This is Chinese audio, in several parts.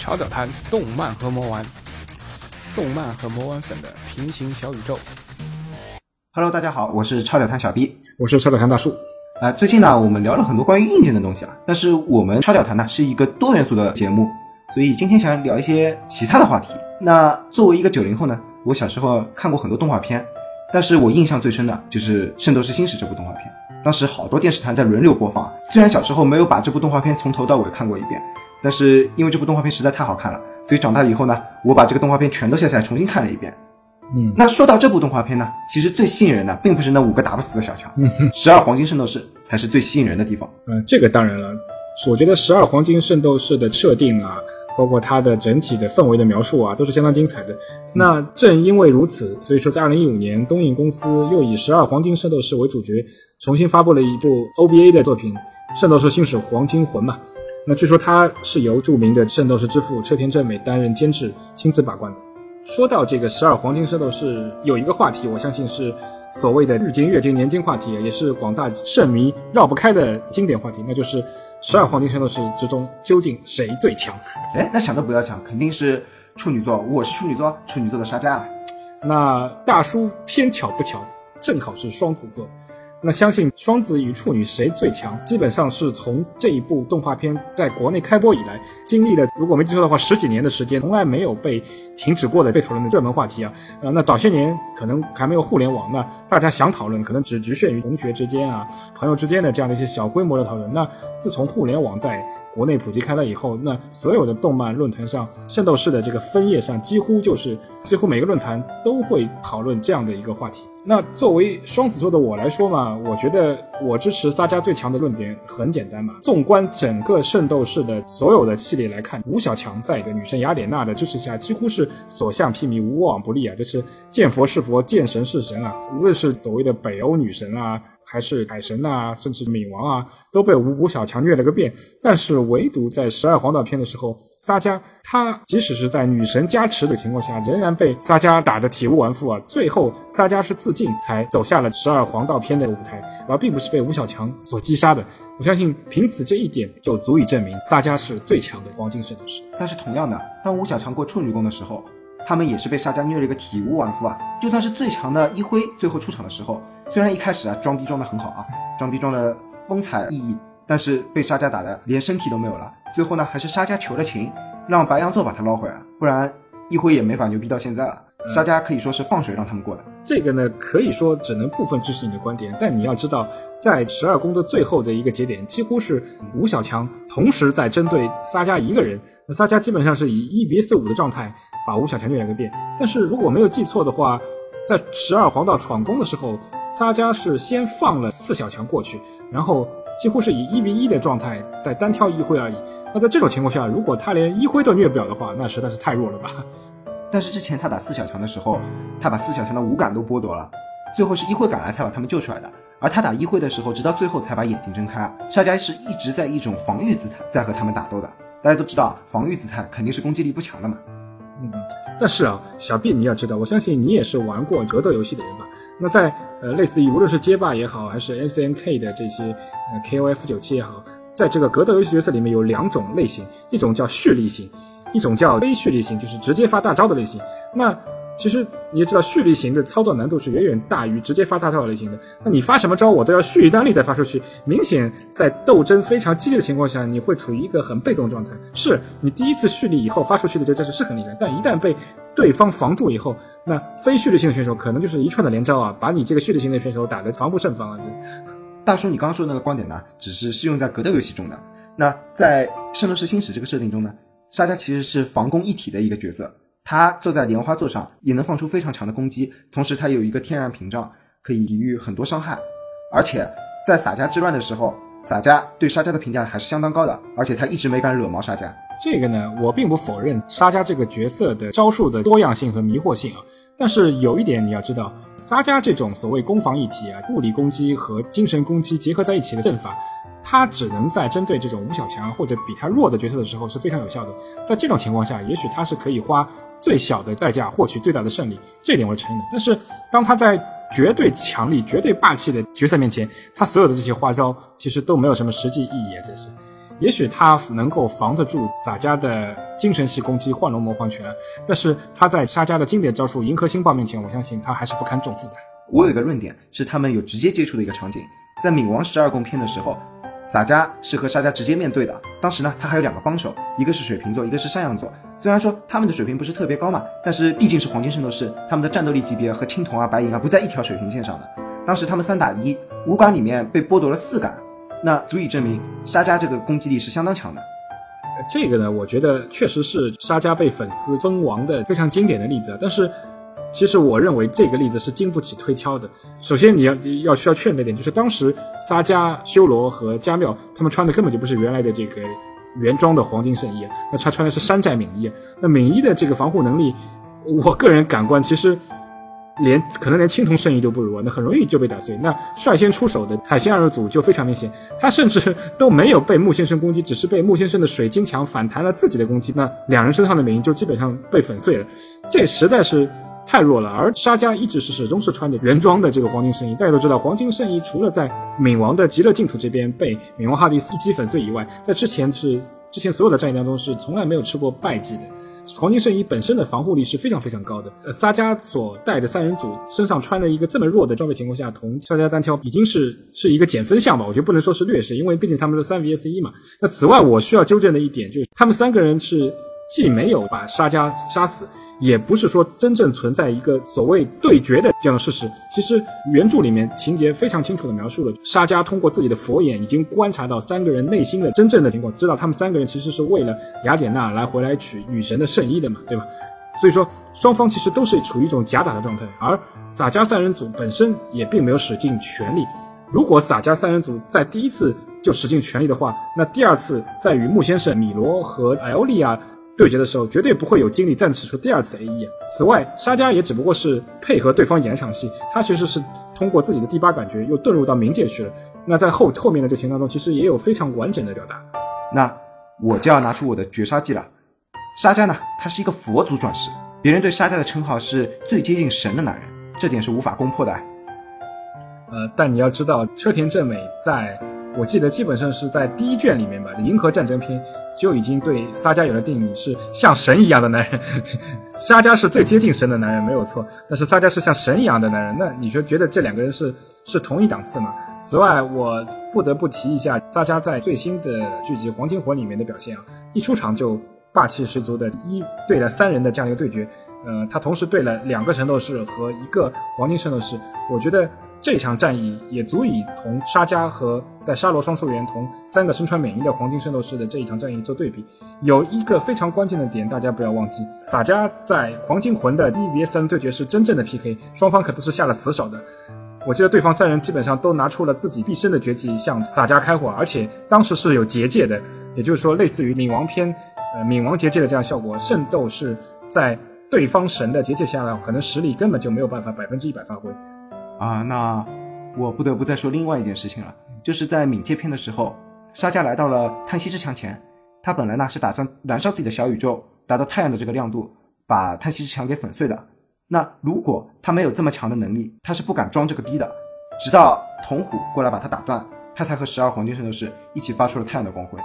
潮屌谈动漫和魔丸，动漫和魔丸粉的平行小宇宙。Hello，大家好，我是超屌谈小 B。我是超屌谈大树。啊、最近呢，我们聊了很多关于硬件的东西啊，但是我们超屌谈呢是一个多元素的节目，所以今天想聊一些其他的话题。那作为一个九零后呢，我小时候看过很多动画片，但是我印象最深的就是《圣斗士星矢》这部动画片。当时好多电视台在轮流播放，虽然小时候没有把这部动画片从头到尾看过一遍，但是因为这部动画片实在太好看了，所以长大了以后呢，我把这个动画片全都下下来重新看了一遍。嗯，那说到这部动画片呢，其实最吸引人的并不是那五个打不死的小强，十二黄金圣斗士才是最吸引人的地方。嗯，这个当然了，我觉得十二黄金圣斗士的设定啊，包括它的整体的氛围的描述啊，都是相当精彩的。那正因为如此，所以说在二零一五年，东映公司又以十二黄金圣斗士为主角，重新发布了一部 OVA 的作品《圣斗士星矢黄金魂》嘛。那据说他是由著名的圣斗士之父车田正美担任监制，亲自把关的。说到这个十二黄金圣斗士，有一个话题，我相信是所谓的日经、月经、年经话题，也是广大圣迷绕不开的经典话题，那就是十二黄金圣斗士之中究竟谁最强？哎，那想都不要想，肯定是处女座，我是处女座，处女座的沙加啊。那大叔偏巧不巧，正好是双子座。那相信双子与处女谁最强，基本上是从这一部动画片在国内开播以来，经历了如果没记错的话十几年的时间，从来没有被停止过的被讨论的热门话题啊。呃，那早些年可能还没有互联网，那大家想讨论可能只局限于同学之间啊、朋友之间的这样的一些小规模的讨论。那自从互联网在国内普及开来以后，那所有的动漫论坛上，圣斗士的这个分页上，几乎就是几乎每个论坛都会讨论这样的一个话题。那作为双子座的我来说嘛，我觉得我支持撒加最强的论点很简单嘛。纵观整个圣斗士的所有的系列来看，吴小强在一个女神雅典娜的支持下，几乎是所向披靡、无往不利啊！就是见佛是佛，见神是神啊！无论是所谓的北欧女神啊，还是海神啊，甚至冥王啊，都被吴吴小强虐了个遍。但是唯独在十二黄道篇的时候，撒迦他即使是在女神加持的情况下，仍然被撒迦打得体无完肤啊！最后撒迦是自尽才走下了十二黄道篇的舞台，而并不是被吴小强所击杀的。我相信凭此这一点就足以证明撒迦是最强的黄金圣斗士。但是同样的，当吴小强过处女宫的时候，他们也是被沙加虐了个体无完肤啊。就算是最强的一辉最后出场的时候，虽然一开始啊装逼装的很好啊，装逼装的风采奕奕，但是被沙加打的连身体都没有了。最后呢，还是沙加求了情，让白羊座把他捞回来，不然一辉也没法牛逼到现在了。沙加可以说是放水让他们过的。这个呢，可以说只能部分支持你的观点，但你要知道，在十二宫的最后的一个节点，几乎是吴小强同时在针对沙迦一个人。那沙迦基本上是以一 vs 五的状态把吴小强虐了个遍。但是如果没有记错的话，在十二黄道闯宫的时候，撒迦是先放了四小强过去，然后几乎是以一比一的状态在单挑一辉而已。那在这种情况下，如果他连一辉都虐不了的话，那实在是太弱了吧。但是之前他打四小强的时候，他把四小强的五感都剥夺了，最后是一辉赶来才把他们救出来的。而他打一辉的时候，直到最后才把眼睛睁开。沙加是一直在一种防御姿态在和他们打斗的。大家都知道，防御姿态肯定是攻击力不强的嘛。嗯，但是啊，小毕你要知道，我相信你也是玩过格斗游戏的人吧？那在呃类似于无论是街霸也好，还是 SNK 的这些呃 KOF 九七也好，在这个格斗游戏角色里面有两种类型，一种叫蓄力型，一种叫非蓄力型，就是直接发大招的类型。那其实你也知道，蓄力型的操作难度是远远大于直接发大招类型的。那你发什么招，我都要蓄一段力再发出去。明显在斗争非常激烈的情况下，你会处于一个很被动的状态。是你第一次蓄力以后发出去的这招是很厉害，但一旦被对方防住以后，那非蓄力型的选手可能就是一串的连招啊，把你这个蓄力型的选手打得防不胜防啊。大叔，你刚刚说的那个观点呢，只是适用在格斗游戏中的。那在《圣斗士星矢》这个设定中呢，沙加其实是防攻一体的一个角色。他坐在莲花座上，也能放出非常强的攻击，同时他有一个天然屏障，可以抵御很多伤害。而且在洒家之乱的时候，洒家对沙加的评价还是相当高的，而且他一直没敢惹毛沙加。这个呢，我并不否认沙加这个角色的招数的多样性和迷惑性啊。但是有一点你要知道，撒家这种所谓攻防一体啊，物理攻击和精神攻击结合在一起的阵法，它只能在针对这种吴小强或者比他弱的角色的时候是非常有效的。在这种情况下，也许他是可以花最小的代价获取最大的胜利，这点我承认。但是当他在绝对强力、绝对霸气的角色面前，他所有的这些花招其实都没有什么实际意义啊！这是。也许他能够防得住洒家的精神系攻击幻龙魔幻拳，但是他在沙家的经典招数银河星爆面前，我相信他还是不堪重负的。我有一个论点，是他们有直接接触的一个场景，在冥王十二宫篇的时候，洒家是和沙加直接面对的。当时呢，他还有两个帮手，一个是水瓶座，一个是山羊座。虽然说他们的水平不是特别高嘛，但是毕竟是黄金圣斗士，他们的战斗力级别和青铜啊、白银啊不在一条水平线上的。当时他们三打一，五感里面被剥夺了四杆。那足以证明沙加这个攻击力是相当强的。这个呢，我觉得确实是沙加被粉丝封王的非常经典的例子。但是，其实我认为这个例子是经不起推敲的。首先，你要要需要确认的点就是，当时撒加、修罗和加缪他们穿的根本就不是原来的这个原装的黄金圣衣，那他穿的是山寨敏衣。那敏衣的这个防护能力，我个人感官其实。连可能连青铜圣衣都不如，那很容易就被打碎。那率先出手的海星二组就非常明显，他甚至都没有被木先生攻击，只是被木先生的水晶墙反弹了自己的攻击。那两人身上的美银就基本上被粉碎了，这实在是太弱了。而沙加一直是始终是穿着原装的这个黄金圣衣，大家都知道，黄金圣衣除了在冥王的极乐净土这边被冥王哈迪斯一击粉碎以外，在之前是之前所有的战役当中是从来没有吃过败绩的。黄金圣衣本身的防护力是非常非常高的。呃，沙加所带的三人组身上穿的一个这么弱的装备情况下，同沙迦单挑已经是是一个减分项吧？我觉得不能说是劣势，因为毕竟他们是三 vs 一嘛。那此外，我需要纠正的一点就是，他们三个人是既没有把沙迦杀死。也不是说真正存在一个所谓对决的这样的事实。其实原著里面情节非常清楚的描述了，沙加通过自己的佛眼已经观察到三个人内心的真正的情况，知道他们三个人其实是为了雅典娜来回来取女神的圣衣的嘛，对吧？所以说双方其实都是处于一种假打的状态，而洒家三人组本身也并没有使尽全力。如果洒家三人组在第一次就使尽全力的话，那第二次在与木先生、米罗和艾欧利亚。对决的时候绝对不会有精力再使出第二次 A E。此外，沙加也只不过是配合对方演了场戏，他其实是通过自己的第八感觉又遁入到冥界去了。那在后后面的这情当中，其实也有非常完整的表达。那我就要拿出我的绝杀技了。沙加呢，他是一个佛祖转世，别人对沙加的称号是最接近神的男人，这点是无法攻破的。呃，但你要知道，车田正美在。我记得基本上是在第一卷里面吧，《银河战争篇》就已经对撒加有了定义，是像神一样的男人。撒加是最接近神的男人，没有错。但是撒加是像神一样的男人，那你说觉得这两个人是是同一档次吗？此外，我不得不提一下撒加在最新的剧集《黄金魂》里面的表现啊，一出场就霸气十足的一对了三人的这样一个对决，呃，他同时对了两个圣斗士和一个黄金圣斗士，我觉得。这场战役也足以同沙加和在沙罗双树园同三个身穿美衣的黄金圣斗士的这一场战役做对比。有一个非常关键的点，大家不要忘记，洒家在黄金魂的一 vs 三对决是真正的 PK，双方可都是下了死手的。我记得对方三人基本上都拿出了自己毕生的绝技向洒家开火，而且当时是有结界的，也就是说类似于冥王篇，呃冥王结界的这样效果。圣斗士在对方神的结界下呢，可能实力根本就没有办法百分之一百发挥。啊，那我不得不再说另外一件事情了，就是在冥界篇的时候，沙加来到了叹息之墙前，他本来呢是打算燃烧自己的小宇宙，达到太阳的这个亮度，把叹息之墙给粉碎的。那如果他没有这么强的能力，他是不敢装这个逼的。直到铜虎过来把他打断，他才和十二黄金圣斗士一起发出了太阳的光辉。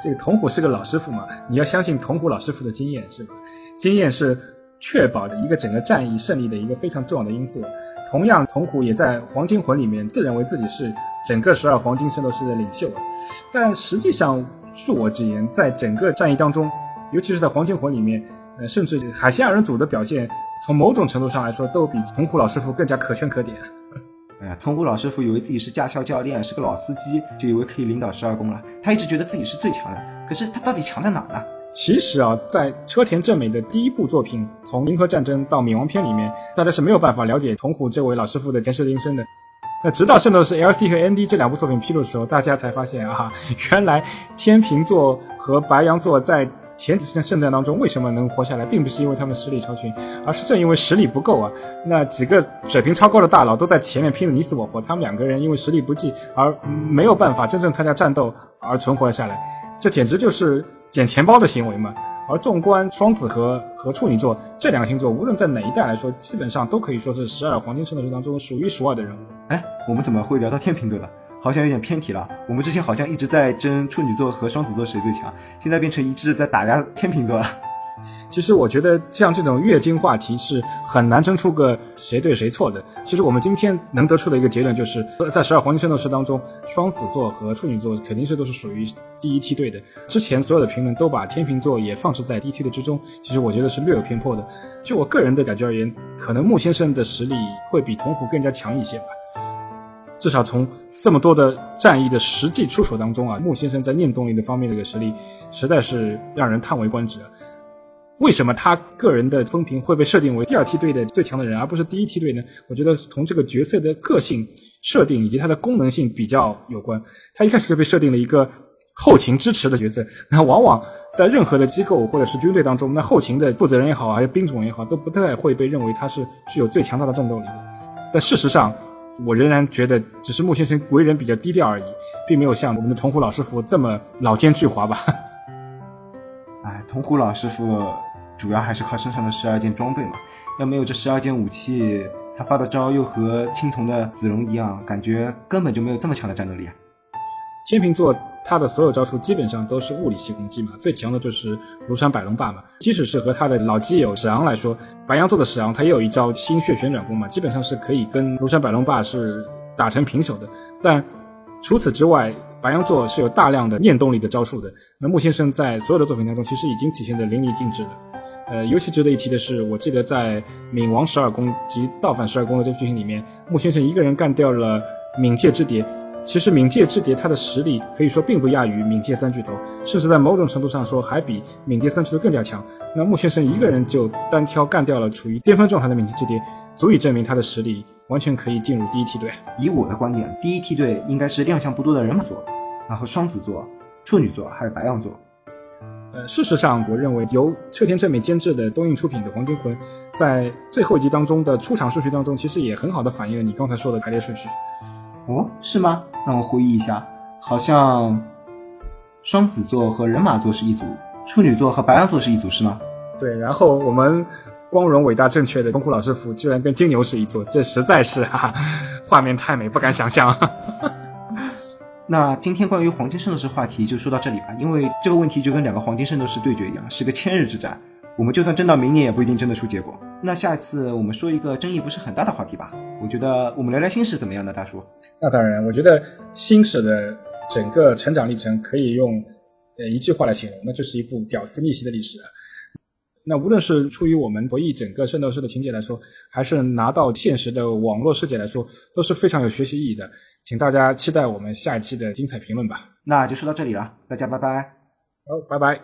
这个铜虎是个老师傅嘛，你要相信铜虎老师傅的经验是吧？经验是确保的一个整个战役胜利的一个非常重要的因素。同样，铜虎也在黄金魂里面自认为自己是整个十二黄金圣斗士的领袖，但实际上，恕我直言，在整个战役当中，尤其是在黄金魂里面，呃，甚至海西二人组的表现，从某种程度上来说，都比铜虎老师傅更加可圈可点。哎呀，铜虎老师傅以为自己是驾校教练，是个老司机，就以为可以领导十二宫了。他一直觉得自己是最强的，可是他到底强在哪呢？其实啊，在车田正美的第一部作品《从银河战争到冥王篇》里面，大家是没有办法了解铜虎这位老师傅的前世今生的。那直到《圣斗士 LC》和《ND》这两部作品披露的时候，大家才发现啊，原来天平座和白羊座在前几次圣战当中为什么能活下来，并不是因为他们实力超群，而是正因为实力不够啊。那几个水平超高的大佬都在前面拼得你死我活，他们两个人因为实力不济而没有办法真正参加战斗而存活了下来，这简直就是。捡钱包的行为嘛，而纵观双子和和处女座这两个星座，无论在哪一代来说，基本上都可以说是十二黄金圣斗士当中数一数二的人物。哎，我们怎么会聊到天秤座了？好像有点偏题了。我们之前好像一直在争处女座和双子座谁最强，现在变成一致在打压天秤座了。其实我觉得像这种月经话题是很难争出个谁对谁错的。其实我们今天能得出的一个结论就是，在十二黄金圣斗士当中，双子座和处女座肯定是都是属于第一梯队的。之前所有的评论都把天秤座也放置在第一梯队之中，其实我觉得是略有偏颇的。就我个人的感觉而言，可能木先生的实力会比铜虎更加强一些吧。至少从这么多的战役的实际出手当中啊，木先生在念动力的方面的一个实力，实在是让人叹为观止啊。为什么他个人的风评会被设定为第二梯队的最强的人，而不是第一梯队呢？我觉得从这个角色的个性设定以及它的功能性比较有关。他一开始就被设定了一个后勤支持的角色，那往往在任何的机构或者是军队当中，那后勤的负责人也好，还是兵种也好，都不太会被认为他是具有最强大的战斗力。但事实上，我仍然觉得只是木先生为人比较低调而已，并没有像我们的铜虎老师傅这么老奸巨猾吧。哎，铜虎老师傅。主要还是靠身上的十二件装备嘛，要没有这十二件武器，他发的招又和青铜的子龙一样，感觉根本就没有这么强的战斗力啊。天秤座他的所有招数基本上都是物理系攻击嘛，最强的就是庐山百龙霸嘛。即使是和他的老基友史昂来说，白羊座的史昂他也有一招心血旋转弓嘛，基本上是可以跟庐山百龙霸是打成平手的。但除此之外，白羊座是有大量的念动力的招数的。那木先生在所有的作品当中，其实已经体现的淋漓尽致了。呃，尤其值得一提的是，我记得在冥王十二宫及倒反十二宫的这个剧情里面，木先生一个人干掉了冥界之蝶。其实冥界之蝶它的实力可以说并不亚于冥界三巨头，甚至在某种程度上说还比冥界三巨头更加强。那木先生一个人就单挑干掉了处于巅峰状态的冥界之蝶，足以证明他的实力完全可以进入第一梯队。以我的观点，第一梯队应该是亮相不多的人马座，然后双子座、处女座还有白羊座。呃，事实上，我认为由车田正美监制的东映出品的《黄金魂》，在最后一集当中的出场顺序当中，其实也很好的反映了你刚才说的排列顺序。哦，是吗？让我回忆一下，好像双子座和人马座是一组，处女座和白羊座是一组，是吗？对，然后我们光荣、伟大、正确的东虎老师傅居然跟金牛是一组，这实在是哈，画面太美，不敢想象。那今天关于黄金圣斗士话题就说到这里吧，因为这个问题就跟两个黄金圣斗士对决一样，是个千日之战。我们就算争到明年，也不一定争得出结果。那下一次我们说一个争议不是很大的话题吧？我觉得我们聊聊新史怎么样呢，大叔？那当然，我觉得新史的整个成长历程可以用呃一句话来形容，那就是一部屌丝逆袭的历史。那无论是出于我们博弈整个圣斗士的情节来说，还是拿到现实的网络世界来说，都是非常有学习意义的。请大家期待我们下一期的精彩评论吧。那就说到这里了，大家拜拜。好，拜拜。